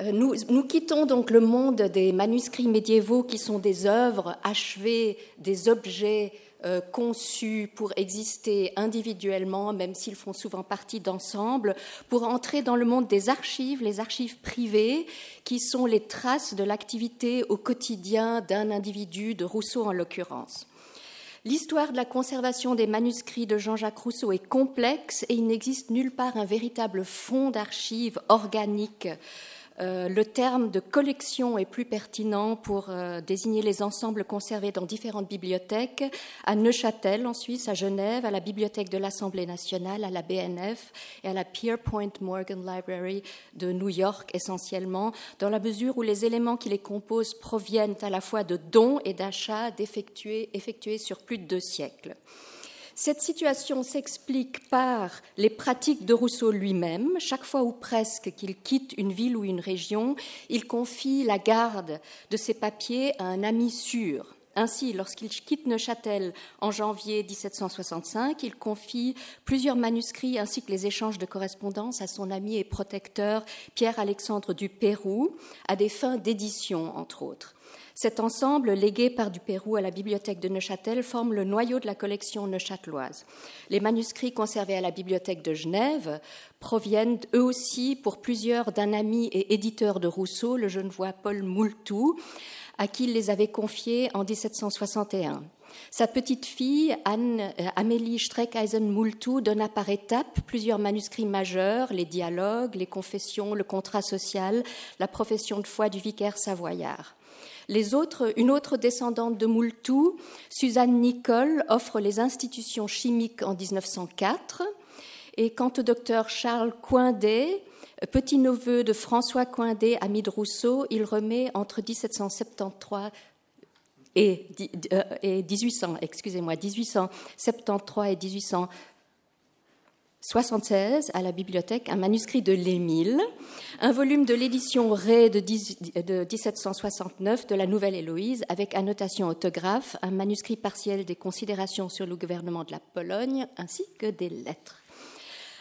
Euh, nous, quittons donc le monde des manuscrits médiévaux qui sont des œuvres achevées, des objets euh, conçus pour exister individuellement, même s'ils font souvent partie d'ensemble, pour entrer dans le monde des archives, les archives privées, qui sont les traces de l'activité au quotidien d'un individu, de Rousseau en l'occurrence. L'histoire de la conservation des manuscrits de Jean-Jacques Rousseau est complexe et il n'existe nulle part un véritable fonds d'archives organiques euh, le terme de collection est plus pertinent pour euh, désigner les ensembles conservés dans différentes bibliothèques, à Neuchâtel en Suisse, à Genève, à la Bibliothèque de l'Assemblée nationale, à la BNF et à la Pierpoint Morgan Library de New York essentiellement, dans la mesure où les éléments qui les composent proviennent à la fois de dons et d'achats effectués sur plus de deux siècles. Cette situation s'explique par les pratiques de Rousseau lui-même. Chaque fois ou presque qu'il quitte une ville ou une région, il confie la garde de ses papiers à un ami sûr. Ainsi, lorsqu'il quitte Neuchâtel en janvier 1765, il confie plusieurs manuscrits ainsi que les échanges de correspondance à son ami et protecteur Pierre-Alexandre du Pérou, à des fins d'édition, entre autres. Cet ensemble, légué par du Pérou à la bibliothèque de Neuchâtel, forme le noyau de la collection neuchâteloise. Les manuscrits conservés à la bibliothèque de Genève proviennent eux aussi pour plusieurs d'un ami et éditeur de Rousseau, le genevois Paul Moultou, à qui il les avait confiés en 1761. Sa petite fille, Anne, euh, Amélie Streckeisen-Moultou, donna par étapes plusieurs manuscrits majeurs, les dialogues, les confessions, le contrat social, la profession de foi du vicaire savoyard une autre descendante de Moultou, Suzanne Nicole, offre les institutions chimiques en 1904. Et quant au docteur Charles Coindet, petit-neveu de François Coindet, ami de Rousseau, il remet entre 1773 et, euh, et 1800, excusez-moi, 1873 et 1800 76 à la bibliothèque un manuscrit de l'Émile, un volume de l'édition Ré de, 1769 de la Nouvelle Héloïse avec annotation autographe, un manuscrit partiel des considérations sur le gouvernement de la Pologne ainsi que des lettres.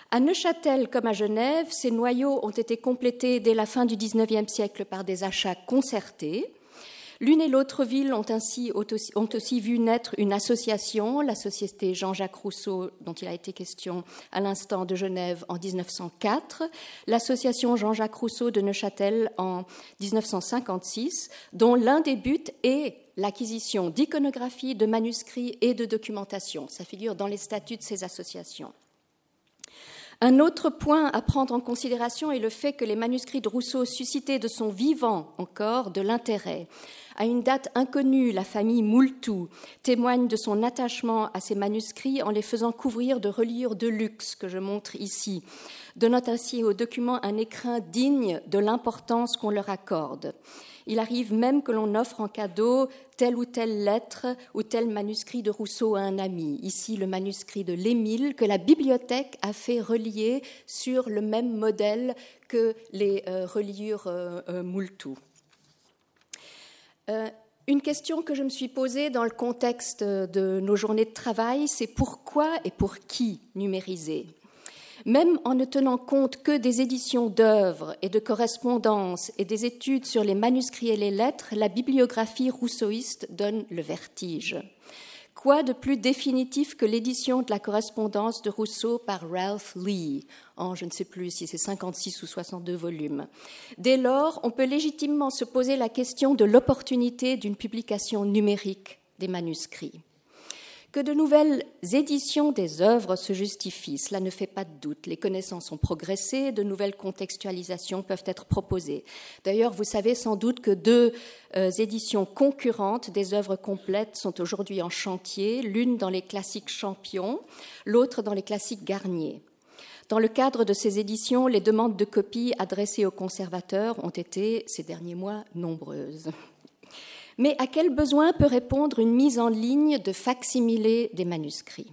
À Neuchâtel comme à Genève, ces noyaux ont été complétés dès la fin du XIXe siècle par des achats concertés L'une et l'autre ville ont ainsi aussi vu naître une association, la Société Jean-Jacques Rousseau, dont il a été question à l'instant de Genève en 1904, l'association Jean-Jacques Rousseau de Neuchâtel en 1956, dont l'un des buts est l'acquisition d'iconographie, de manuscrits et de documentation. Ça figure dans les statuts de ces associations. Un autre point à prendre en considération est le fait que les manuscrits de Rousseau suscitaient de son vivant encore de l'intérêt. À une date inconnue, la famille Moultou témoigne de son attachement à ces manuscrits en les faisant couvrir de reliures de luxe que je montre ici, donnant ainsi aux documents un écrin digne de l'importance qu'on leur accorde. Il arrive même que l'on offre en cadeau telle ou telle lettre ou tel manuscrit de Rousseau à un ami. Ici, le manuscrit de l'Émile que la bibliothèque a fait relier sur le même modèle que les euh, reliures euh, euh, Moultou. Euh, une question que je me suis posée dans le contexte de nos journées de travail, c'est pourquoi et pour qui numériser? Même en ne tenant compte que des éditions d'œuvres et de correspondances et des études sur les manuscrits et les lettres, la bibliographie rousseauiste donne le vertige. Quoi de plus définitif que l'édition de la correspondance de Rousseau par Ralph Lee, en je ne sais plus si c'est 56 ou 62 volumes Dès lors, on peut légitimement se poser la question de l'opportunité d'une publication numérique des manuscrits. Que de nouvelles éditions des œuvres se justifient, cela ne fait pas de doute. Les connaissances ont progressé, de nouvelles contextualisations peuvent être proposées. D'ailleurs, vous savez sans doute que deux euh, éditions concurrentes des œuvres complètes sont aujourd'hui en chantier, l'une dans les classiques champions, l'autre dans les classiques Garnier. Dans le cadre de ces éditions, les demandes de copies adressées aux conservateurs ont été, ces derniers mois, nombreuses. Mais à quel besoin peut répondre une mise en ligne de facsimilés des manuscrits?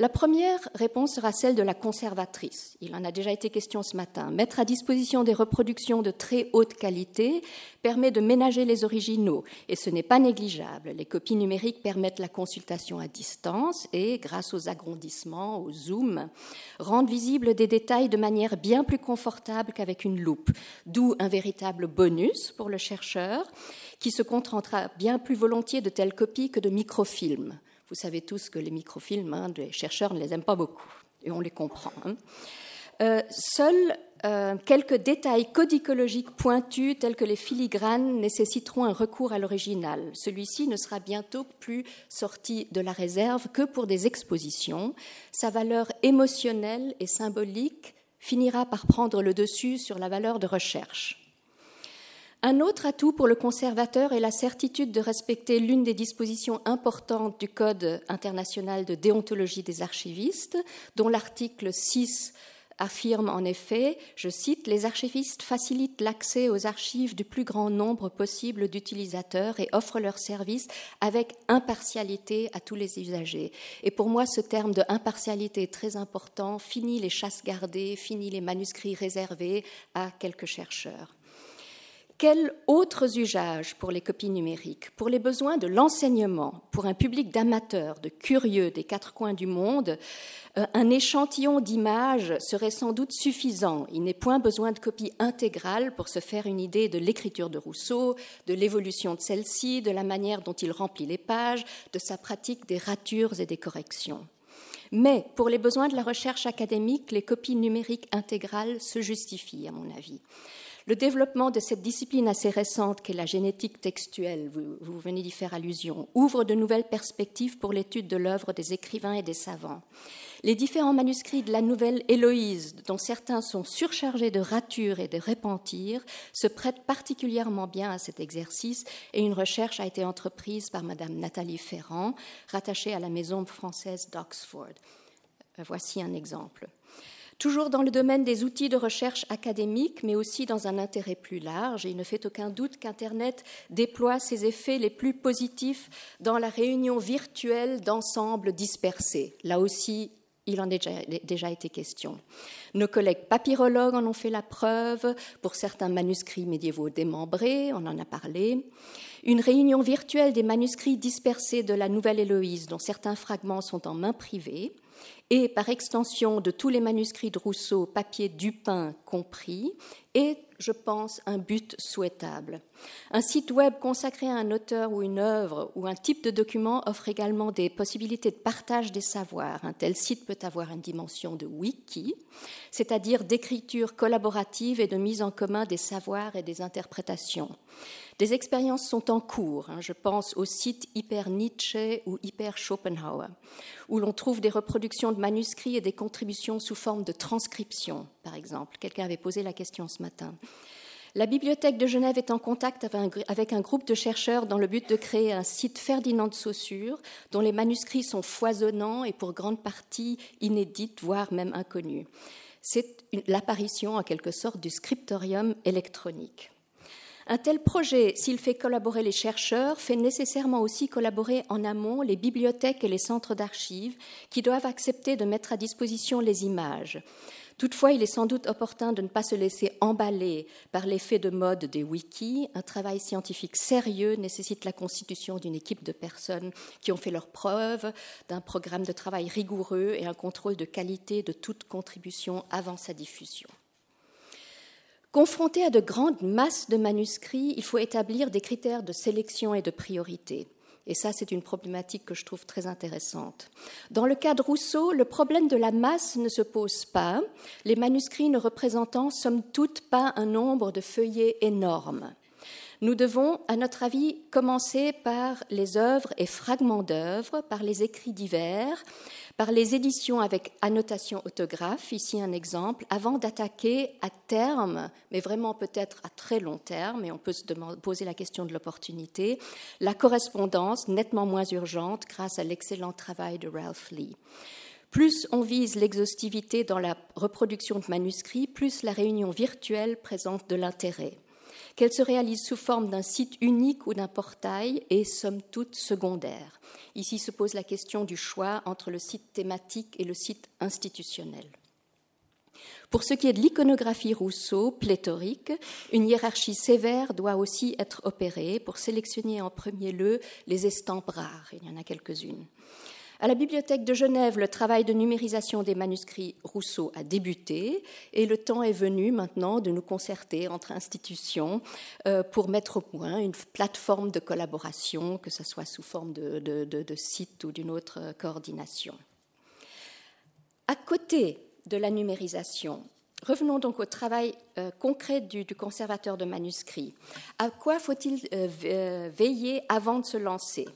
La première réponse sera celle de la conservatrice. Il en a déjà été question ce matin. Mettre à disposition des reproductions de très haute qualité permet de ménager les originaux et ce n'est pas négligeable. Les copies numériques permettent la consultation à distance et, grâce aux agrandissements, au zoom, rendent visibles des détails de manière bien plus confortable qu'avec une loupe, d'où un véritable bonus pour le chercheur qui se contentera bien plus volontiers de telles copies que de microfilms. Vous savez tous que les microfilms, hein, les chercheurs ne les aiment pas beaucoup, et on les comprend. Hein. Euh, seuls euh, quelques détails codicologiques pointus, tels que les filigranes, nécessiteront un recours à l'original. Celui-ci ne sera bientôt plus sorti de la réserve que pour des expositions. Sa valeur émotionnelle et symbolique finira par prendre le dessus sur la valeur de recherche. Un autre atout pour le conservateur est la certitude de respecter l'une des dispositions importantes du Code international de déontologie des archivistes, dont l'article 6 affirme en effet, je cite, Les archivistes facilitent l'accès aux archives du plus grand nombre possible d'utilisateurs et offrent leurs services avec impartialité à tous les usagers. Et pour moi, ce terme de impartialité est très important. Fini les chasses gardées, fini les manuscrits réservés à quelques chercheurs. Quels autres usages pour les copies numériques Pour les besoins de l'enseignement, pour un public d'amateurs, de curieux des quatre coins du monde, euh, un échantillon d'images serait sans doute suffisant. Il n'est point besoin de copies intégrales pour se faire une idée de l'écriture de Rousseau, de l'évolution de celle-ci, de la manière dont il remplit les pages, de sa pratique des ratures et des corrections. Mais pour les besoins de la recherche académique, les copies numériques intégrales se justifient, à mon avis. Le développement de cette discipline assez récente qu'est la génétique textuelle, vous, venez d'y faire allusion, ouvre de nouvelles perspectives pour l'étude de l'œuvre des écrivains et des savants. Les différents manuscrits de la nouvelle Héloïse, dont certains sont surchargés de ratures et de repentirs, se prêtent particulièrement bien à cet exercice et une recherche a été entreprise par Madame Nathalie Ferrand, rattachée à la Maison française d'Oxford. Voici un exemple. Toujours dans le domaine des outils de recherche académique, mais aussi dans un intérêt plus large, il ne fait aucun doute qu'Internet déploie ses effets les plus positifs dans la réunion virtuelle d'ensembles dispersés. Là aussi, il en a déjà, été question. Nos collègues papyrologues en ont fait la preuve pour certains manuscrits médiévaux démembrés, on en a parlé. Une réunion virtuelle des manuscrits dispersés de la Nouvelle Héloïse, dont certains fragments sont en main privée, et par extension de tous les manuscrits de Rousseau, papier Dupin compris, est, je pense, un but souhaitable. Un site web consacré à un auteur ou une œuvre ou un type de document offre également des possibilités de partage des savoirs. Un tel site peut avoir une dimension de wiki, c'est-à-dire d'écriture collaborative et de mise en commun des savoirs et des interprétations. Des expériences sont en cours. Hein. je pense au site Hyper Nietzsche ou Hyper Schopenhauer, où l'on trouve des reproductions de manuscrits et des contributions sous forme de transcription, par exemple. Quelqu'un avait posé la question ce matin. La Bibliothèque de Genève est en contact avec un groupe de chercheurs dans le but de créer un site Ferdinand de Saussure, dont les manuscrits sont foisonnants et pour grande partie inédits, voire même inconnus. C'est l'apparition en quelque sorte du scriptorium électronique. Un tel projet, s'il fait collaborer les chercheurs, fait nécessairement aussi collaborer en amont les bibliothèques et les centres d'archives qui doivent accepter de mettre à disposition les images. Toutefois, il est sans doute opportun de ne pas se laisser emballer par l'effet de mode des wikis. Un travail scientifique sérieux nécessite la constitution d'une équipe de personnes qui ont fait leurs preuves, d'un programme de travail rigoureux et un contrôle de qualité de toute contribution avant sa diffusion. Confronté à de grandes masses de manuscrits, il faut établir des critères de sélection et de priorité. Et ça, c'est une problématique que je trouve très intéressante. Dans le cas de Rousseau, le problème de la masse ne se pose pas, les manuscrits ne représentant somme toute pas un nombre de feuillets énormes. Nous devons, à notre avis, commencer par les œuvres et fragments d'œuvres, par les écrits divers, par les éditions avec annotation autographe, ici un exemple, avant d'attaquer à terme, mais vraiment peut-être à très long terme, et on peut se poser la question de l'opportunité, la correspondance nettement moins urgente grâce à l'excellent travail de Ralph Lee. Plus on vise l'exhaustivité dans la reproduction de manuscrits, plus la réunion virtuelle présente de l'intérêt. Qu'elle se réalise sous forme d'un site unique ou d'un portail est somme toute secondaire. Ici se pose la question du choix entre le site thématique et le site institutionnel. Pour ce qui est de l'iconographie Rousseau, pléthorique, une hiérarchie sévère doit aussi être opérée pour sélectionner en premier lieu les estampes rares. Il y en a quelques-unes. À la Bibliothèque de Genève, le travail de numérisation des manuscrits Rousseau a débuté et le temps est venu maintenant de nous concerter entre institutions euh, pour mettre au point une plateforme de collaboration, que ce soit sous forme de, site ou d'une autre coordination. À côté de la numérisation, Revenons donc au travail euh, concret du, conservateur de manuscrits. À quoi faut-il euh, veiller avant de se lancer?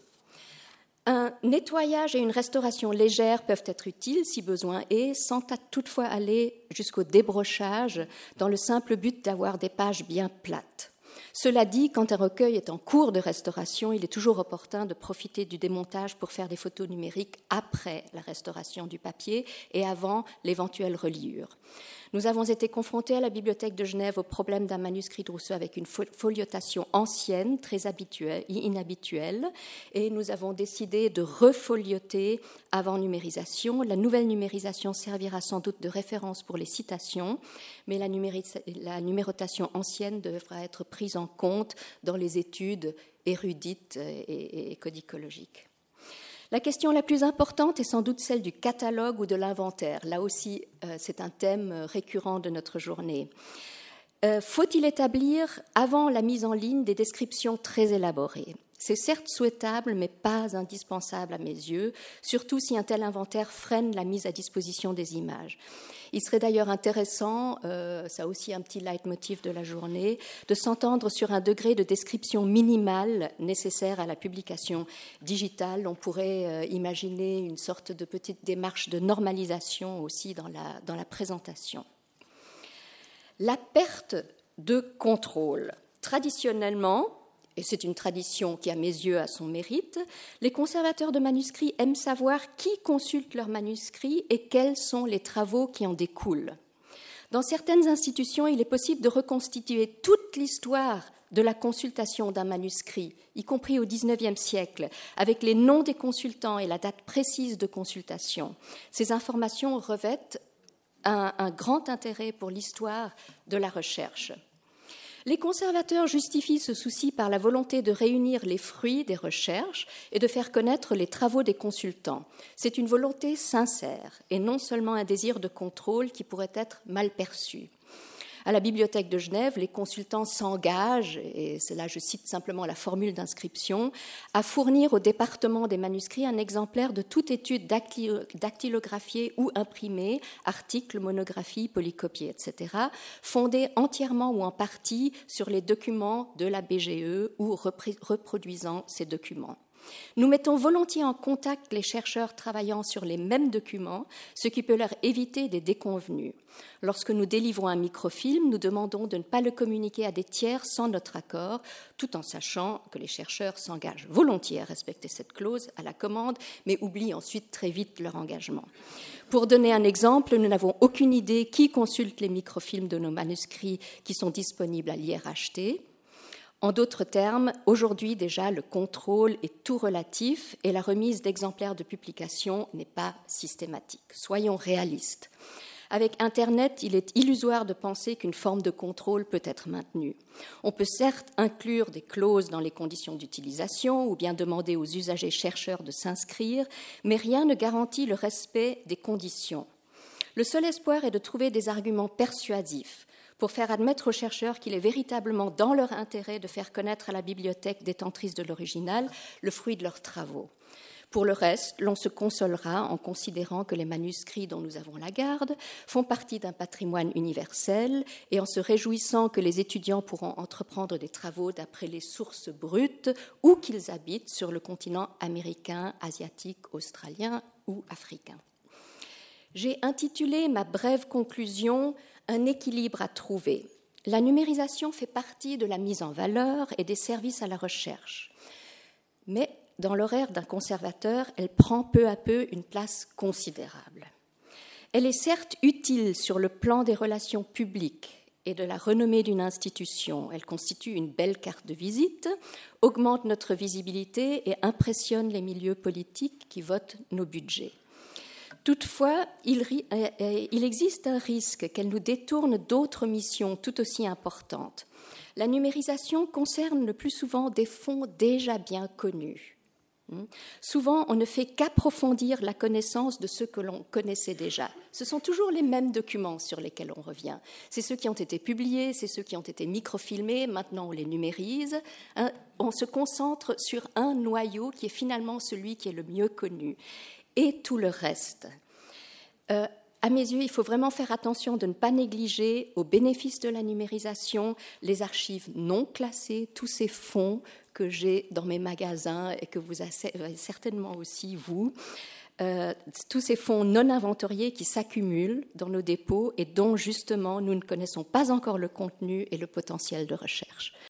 Un nettoyage et une restauration légère peuvent être utiles si besoin est, sans toutefois aller jusqu'au débrochage dans le simple but d'avoir des pages bien plates. Cela dit, quand un recueil est en cours de restauration, il est toujours opportun de profiter du démontage pour faire des photos numériques après la restauration du papier et avant l'éventuelle reliure. Nous avons été confrontés à la Bibliothèque de Genève au problème d'un manuscrit de Rousseau avec une foliotation ancienne, très inhabituelle, et nous avons décidé de refolioter avant numérisation. La nouvelle numérisation servira sans doute de référence pour les citations, mais la, la numérotation ancienne devra être prise en compte dans les études érudites et codicologiques. La question la plus importante est sans doute celle du catalogue ou de l'inventaire. Là aussi, euh, c'est un thème euh, récurrent de notre journée. Euh, faut-il établir, avant la mise en ligne, des descriptions très élaborées? C'est certes souhaitable, mais pas indispensable à mes yeux, surtout si un tel inventaire freine la mise à disposition des images. Il serait d'ailleurs intéressant, euh, ça aussi un petit leitmotiv de la journée, de s'entendre sur un degré de description minimale nécessaire à la publication digitale. On pourrait euh, imaginer une sorte de petite démarche de normalisation aussi dans la, dans la présentation. La perte de contrôle. Traditionnellement, et c'est une tradition qui, à mes yeux, a son mérite, les conservateurs de manuscrits aiment savoir qui consulte leurs manuscrits et quels sont les travaux qui en découlent. Dans certaines institutions, il est possible de reconstituer toute l'histoire de la consultation d'un manuscrit, y compris au XIXe siècle, avec les noms des consultants et la date précise de consultation. Ces informations revêtent un, grand intérêt pour l'histoire de la recherche. Les conservateurs justifient ce souci par la volonté de réunir les fruits des recherches et de faire connaître les travaux des consultants. C'est une volonté sincère et non seulement un désir de contrôle qui pourrait être mal perçu. À la Bibliothèque de Genève, les consultants s'engagent, et c'est là je cite simplement la formule d'inscription, à fournir au département des manuscrits un exemplaire de toute étude dactylographiée ou imprimée, articles, monographies, polycopiés, etc., fondée entièrement ou en partie sur les documents de la BGE ou reproduisant ces documents. Nous mettons volontiers en contact les chercheurs travaillant sur les mêmes documents, ce qui peut leur éviter des déconvenus. Lorsque nous délivrons un microfilm, nous demandons de ne pas le communiquer à des tiers sans notre accord, tout en sachant que les chercheurs s'engagent volontiers à respecter cette clause à la commande, mais oublient ensuite très vite leur engagement. Pour donner un exemple, nous n'avons aucune idée qui consulte les microfilms de nos manuscrits qui sont disponibles à l'IRHT. En d'autres termes, aujourd'hui déjà, le contrôle est tout relatif et la remise d'exemplaires de publication n'est pas systématique. Soyons réalistes. Avec Internet, il est illusoire de penser qu'une forme de contrôle peut être maintenue. On peut certes inclure des clauses dans les conditions d'utilisation ou bien demander aux usagers chercheurs de s'inscrire, mais rien ne garantit le respect des conditions. Le seul espoir est de trouver des arguments persuasifs pour faire admettre aux chercheurs qu'il est véritablement dans leur intérêt de faire connaître à la bibliothèque détentrice de l'original le fruit de leurs travaux. Pour le reste, l'on se consolera en considérant que les manuscrits dont nous avons la garde font partie d'un patrimoine universel et en se réjouissant que les étudiants pourront entreprendre des travaux d'après les sources brutes où qu'ils habitent sur le continent américain, asiatique, australien ou africain. J'ai intitulé ma brève conclusion un équilibre à trouver. La numérisation fait partie de la mise en valeur et des services à la recherche. Mais dans l'horaire d'un conservateur, elle prend peu à peu une place considérable. Elle est certes utile sur le plan des relations publiques et de la renommée d'une institution. Elle constitue une belle carte de visite, augmente notre visibilité et impressionne les milieux politiques qui votent nos budgets. Toutefois, il, euh, euh, il existe un risque qu'elle nous détourne d'autres missions tout aussi importantes. La numérisation concerne le plus souvent des fonds déjà bien connus. Hmm. Souvent, on ne fait qu'approfondir la connaissance de ceux que l'on connaissait déjà. Ce sont toujours les mêmes documents sur lesquels on revient. C'est ceux qui ont été publiés, c'est ceux qui ont été microfilmés, maintenant on les numérise. On se concentre sur un noyau qui est finalement celui qui est le mieux connu et tout le reste. Euh, à mes yeux, il faut vraiment faire attention de ne pas négliger, au bénéfice de la numérisation, les archives non classées, tous ces fonds que j'ai dans mes magasins et que vous avez certainement aussi vous. Euh, tous ces fonds non inventoriés qui s'accumulent dans nos dépôts et dont justement nous ne connaissons pas encore le contenu et le potentiel de recherche.